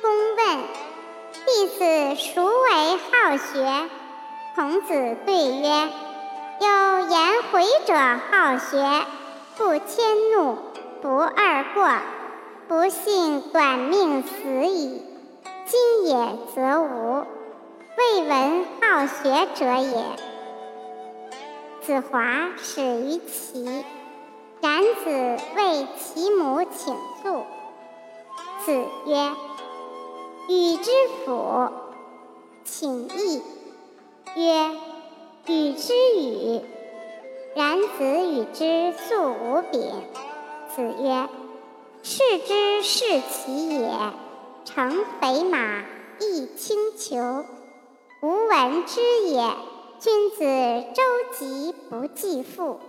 公问：“弟子孰为好学？”孔子对曰：“有颜回者好学，不迁怒，不贰过，不幸短命死矣。今也则无，未闻好学者也。”子华始于齐，冉子为其母请诉。子曰：“与之辅，请义。”曰：“与之与。”然子与之素无别。子曰：“是之是其也，乘肥马，亦轻裘，无闻之也。君子周疾不计父。”